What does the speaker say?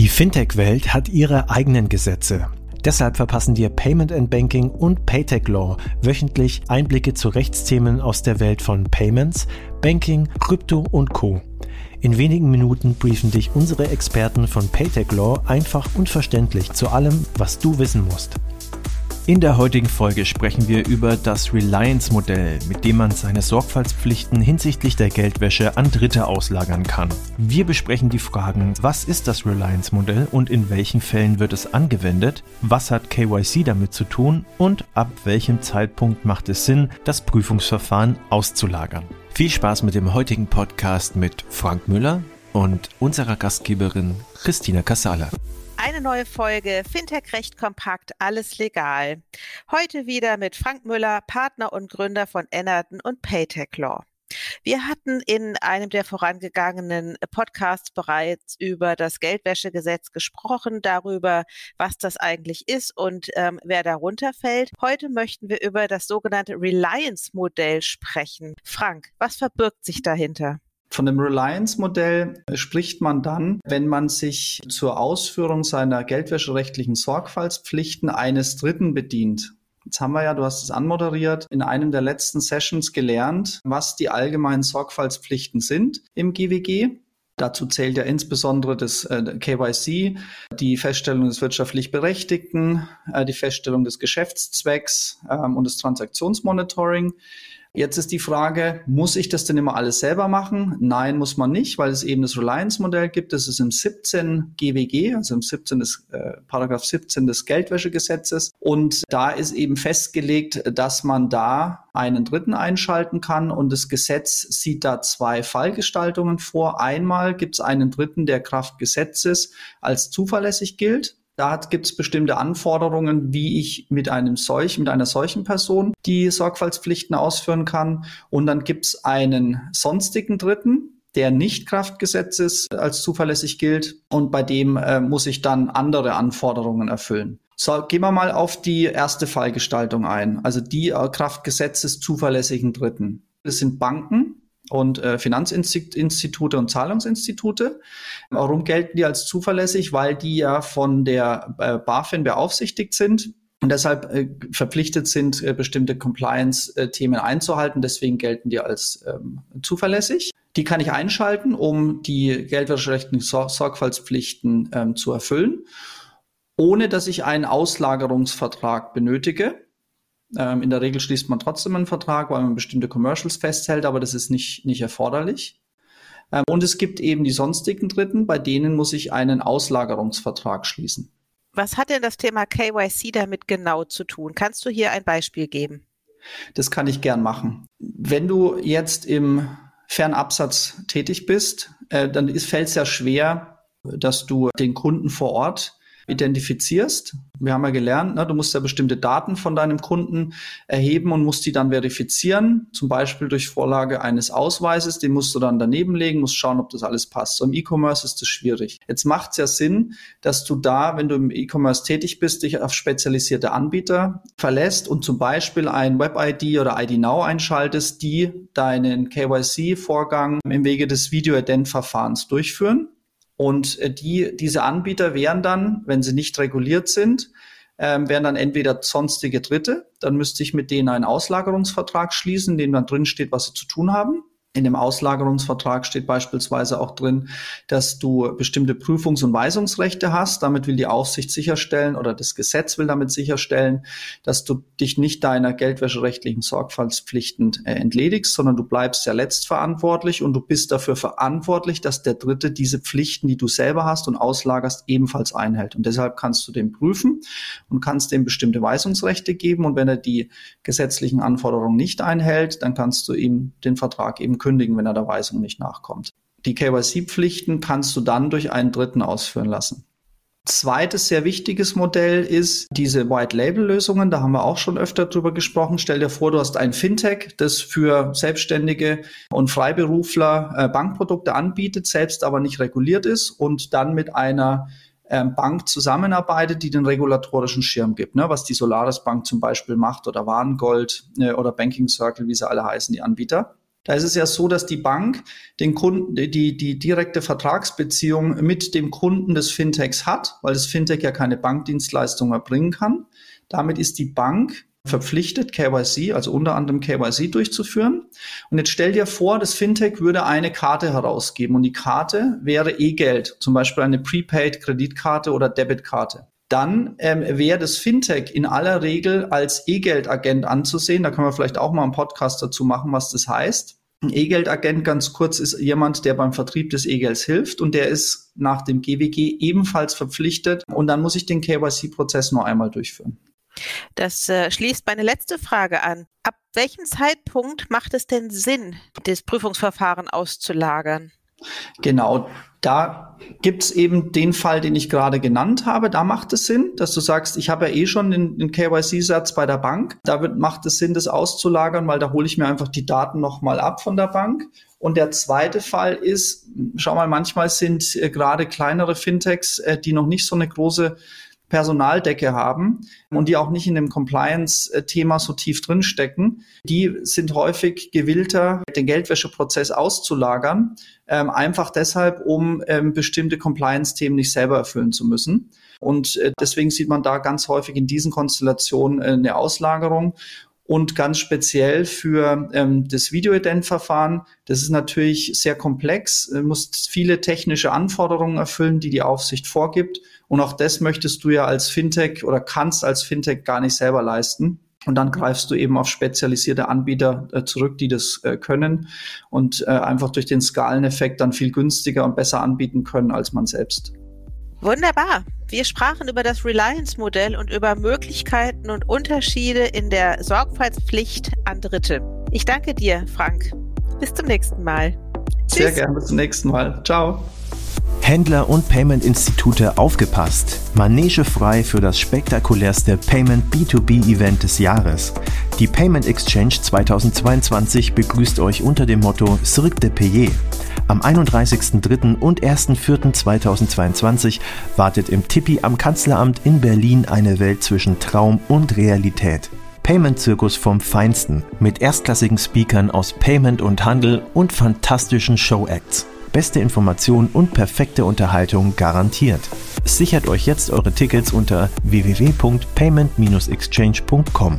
Die Fintech-Welt hat ihre eigenen Gesetze. Deshalb verpassen dir Payment and Banking und Paytech Law wöchentlich Einblicke zu Rechtsthemen aus der Welt von Payments, Banking, Krypto und Co. In wenigen Minuten briefen dich unsere Experten von Paytech Law einfach und verständlich zu allem, was du wissen musst. In der heutigen Folge sprechen wir über das Reliance-Modell, mit dem man seine Sorgfaltspflichten hinsichtlich der Geldwäsche an Dritte auslagern kann. Wir besprechen die Fragen, was ist das Reliance-Modell und in welchen Fällen wird es angewendet, was hat KYC damit zu tun und ab welchem Zeitpunkt macht es Sinn, das Prüfungsverfahren auszulagern. Viel Spaß mit dem heutigen Podcast mit Frank Müller und unserer Gastgeberin Christina Casala. Eine neue Folge Fintech Recht Kompakt, alles legal. Heute wieder mit Frank Müller, Partner und Gründer von Ennerton und Paytech Law. Wir hatten in einem der vorangegangenen Podcasts bereits über das Geldwäschegesetz gesprochen, darüber, was das eigentlich ist und ähm, wer darunter fällt. Heute möchten wir über das sogenannte Reliance-Modell sprechen. Frank, was verbirgt sich dahinter? Von dem Reliance-Modell spricht man dann, wenn man sich zur Ausführung seiner geldwäscherechtlichen Sorgfaltspflichten eines Dritten bedient. Jetzt haben wir ja, du hast es anmoderiert, in einem der letzten Sessions gelernt, was die allgemeinen Sorgfaltspflichten sind im GWG. Dazu zählt ja insbesondere das äh, KYC, die Feststellung des wirtschaftlich Berechtigten, äh, die Feststellung des Geschäftszwecks ähm, und das Transaktionsmonitoring. Jetzt ist die Frage, muss ich das denn immer alles selber machen? Nein, muss man nicht, weil es eben das Reliance-Modell gibt. Das ist im 17 GWG, also im 17 des, äh, Paragraph 17 des Geldwäschegesetzes. Und da ist eben festgelegt, dass man da einen Dritten einschalten kann. Und das Gesetz sieht da zwei Fallgestaltungen vor. Einmal gibt es einen Dritten, der Kraft Gesetzes als zuverlässig gilt. Da gibt es bestimmte Anforderungen, wie ich mit einem solch, mit einer solchen Person die Sorgfaltspflichten ausführen kann. Und dann gibt es einen sonstigen Dritten, der nicht Kraftgesetzes als zuverlässig gilt und bei dem äh, muss ich dann andere Anforderungen erfüllen. So, gehen wir mal auf die erste Fallgestaltung ein, also die äh, Kraftgesetzes zuverlässigen Dritten. Das sind Banken, und äh, Finanzinstitute und Zahlungsinstitute. Warum gelten die als zuverlässig? Weil die ja von der äh, BaFin beaufsichtigt sind und deshalb äh, verpflichtet sind, äh, bestimmte Compliance-Themen einzuhalten. Deswegen gelten die als ähm, zuverlässig. Die kann ich einschalten, um die geldwäscherechtlichen Sor Sorgfaltspflichten ähm, zu erfüllen, ohne dass ich einen Auslagerungsvertrag benötige. Ähm, in der Regel schließt man trotzdem einen Vertrag, weil man bestimmte Commercials festhält, aber das ist nicht, nicht erforderlich. Ähm, und es gibt eben die sonstigen Dritten, bei denen muss ich einen Auslagerungsvertrag schließen. Was hat denn das Thema KYC damit genau zu tun? Kannst du hier ein Beispiel geben? Das kann ich gern machen. Wenn du jetzt im Fernabsatz tätig bist, äh, dann fällt es ja schwer, dass du den Kunden vor Ort identifizierst. Wir haben ja gelernt, ne, du musst ja bestimmte Daten von deinem Kunden erheben und musst die dann verifizieren, zum Beispiel durch Vorlage eines Ausweises. Den musst du dann daneben legen, musst schauen, ob das alles passt. So im E-Commerce ist das schwierig. Jetzt macht es ja Sinn, dass du da, wenn du im E-Commerce tätig bist, dich auf spezialisierte Anbieter verlässt und zum Beispiel ein Web-ID oder ID Now einschaltest, die deinen KYC-Vorgang im Wege des Video-Ident-Verfahrens durchführen. Und äh, die, diese Anbieter wären dann, wenn sie nicht reguliert sind, ähm, wären dann entweder sonstige Dritte, dann müsste ich mit denen einen Auslagerungsvertrag schließen, in dem dann drin steht, was sie zu tun haben. In dem Auslagerungsvertrag steht beispielsweise auch drin, dass du bestimmte Prüfungs- und Weisungsrechte hast. Damit will die Aufsicht sicherstellen oder das Gesetz will damit sicherstellen, dass du dich nicht deiner geldwäscherechtlichen Sorgfaltspflichten äh, entledigst, sondern du bleibst ja letztverantwortlich und du bist dafür verantwortlich, dass der Dritte diese Pflichten, die du selber hast und auslagerst, ebenfalls einhält. Und deshalb kannst du den prüfen und kannst dem bestimmte Weisungsrechte geben. Und wenn er die gesetzlichen Anforderungen nicht einhält, dann kannst du ihm den Vertrag eben kündigen, wenn er der Weisung nicht nachkommt. Die KYC-Pflichten kannst du dann durch einen Dritten ausführen lassen. Zweites sehr wichtiges Modell ist diese White-Label-Lösungen. Da haben wir auch schon öfter drüber gesprochen. Stell dir vor, du hast ein Fintech, das für Selbstständige und Freiberufler äh, Bankprodukte anbietet, selbst aber nicht reguliert ist und dann mit einer ähm, Bank zusammenarbeitet, die den regulatorischen Schirm gibt, ne? was die Solaris Bank zum Beispiel macht oder Warengold äh, oder Banking Circle, wie sie alle heißen, die Anbieter. Da ist es ja so, dass die Bank den Kunden, die, die direkte Vertragsbeziehung mit dem Kunden des Fintechs hat, weil das Fintech ja keine Bankdienstleistung erbringen kann. Damit ist die Bank verpflichtet, KYC, also unter anderem KYC durchzuführen. Und jetzt stell dir vor, das Fintech würde eine Karte herausgeben und die Karte wäre E-Geld, zum Beispiel eine Prepaid-Kreditkarte oder Debitkarte. Dann ähm, wäre das Fintech in aller Regel als E-Geld-Agent anzusehen. Da können wir vielleicht auch mal einen Podcast dazu machen, was das heißt. Ein E-Geld-Agent, ganz kurz, ist jemand, der beim Vertrieb des E-Gelds hilft und der ist nach dem GWG ebenfalls verpflichtet und dann muss ich den KYC-Prozess nur einmal durchführen. Das äh, schließt meine letzte Frage an. Ab welchem Zeitpunkt macht es denn Sinn, das Prüfungsverfahren auszulagern? Genau, da gibt's eben den Fall, den ich gerade genannt habe. Da macht es Sinn, dass du sagst, ich habe ja eh schon den, den KYC-Satz bei der Bank. Da wird, macht es Sinn, das auszulagern, weil da hole ich mir einfach die Daten nochmal ab von der Bank. Und der zweite Fall ist, schau mal, manchmal sind äh, gerade kleinere Fintechs, äh, die noch nicht so eine große Personaldecke haben und die auch nicht in dem Compliance-Thema so tief drinstecken, die sind häufig gewillter, den Geldwäscheprozess auszulagern, ähm, einfach deshalb, um ähm, bestimmte Compliance-Themen nicht selber erfüllen zu müssen. Und äh, deswegen sieht man da ganz häufig in diesen Konstellationen äh, eine Auslagerung und ganz speziell für ähm, das Videoident-Verfahren. Das ist natürlich sehr komplex, muss viele technische Anforderungen erfüllen, die die Aufsicht vorgibt. Und auch das möchtest du ja als Fintech oder kannst als Fintech gar nicht selber leisten. Und dann greifst du eben auf spezialisierte Anbieter äh, zurück, die das äh, können und äh, einfach durch den Skaleneffekt dann viel günstiger und besser anbieten können als man selbst. Wunderbar. Wir sprachen über das Reliance-Modell und über Möglichkeiten und Unterschiede in der Sorgfaltspflicht an Dritte. Ich danke dir, Frank. Bis zum nächsten Mal. Sehr gerne, bis zum nächsten Mal. Ciao. Händler und Payment-Institute aufgepasst. Manege frei für das spektakulärste Payment B2B-Event des Jahres. Die Payment Exchange 2022 begrüßt euch unter dem Motto Cirque de Payer. Am 31.03. und 1.04.2022 wartet im Tippi am Kanzleramt in Berlin eine Welt zwischen Traum und Realität. Payment-Zirkus vom Feinsten mit erstklassigen Speakern aus Payment und Handel und fantastischen Show-Acts. Beste Information und perfekte Unterhaltung garantiert. Sichert euch jetzt eure Tickets unter www.payment-exchange.com.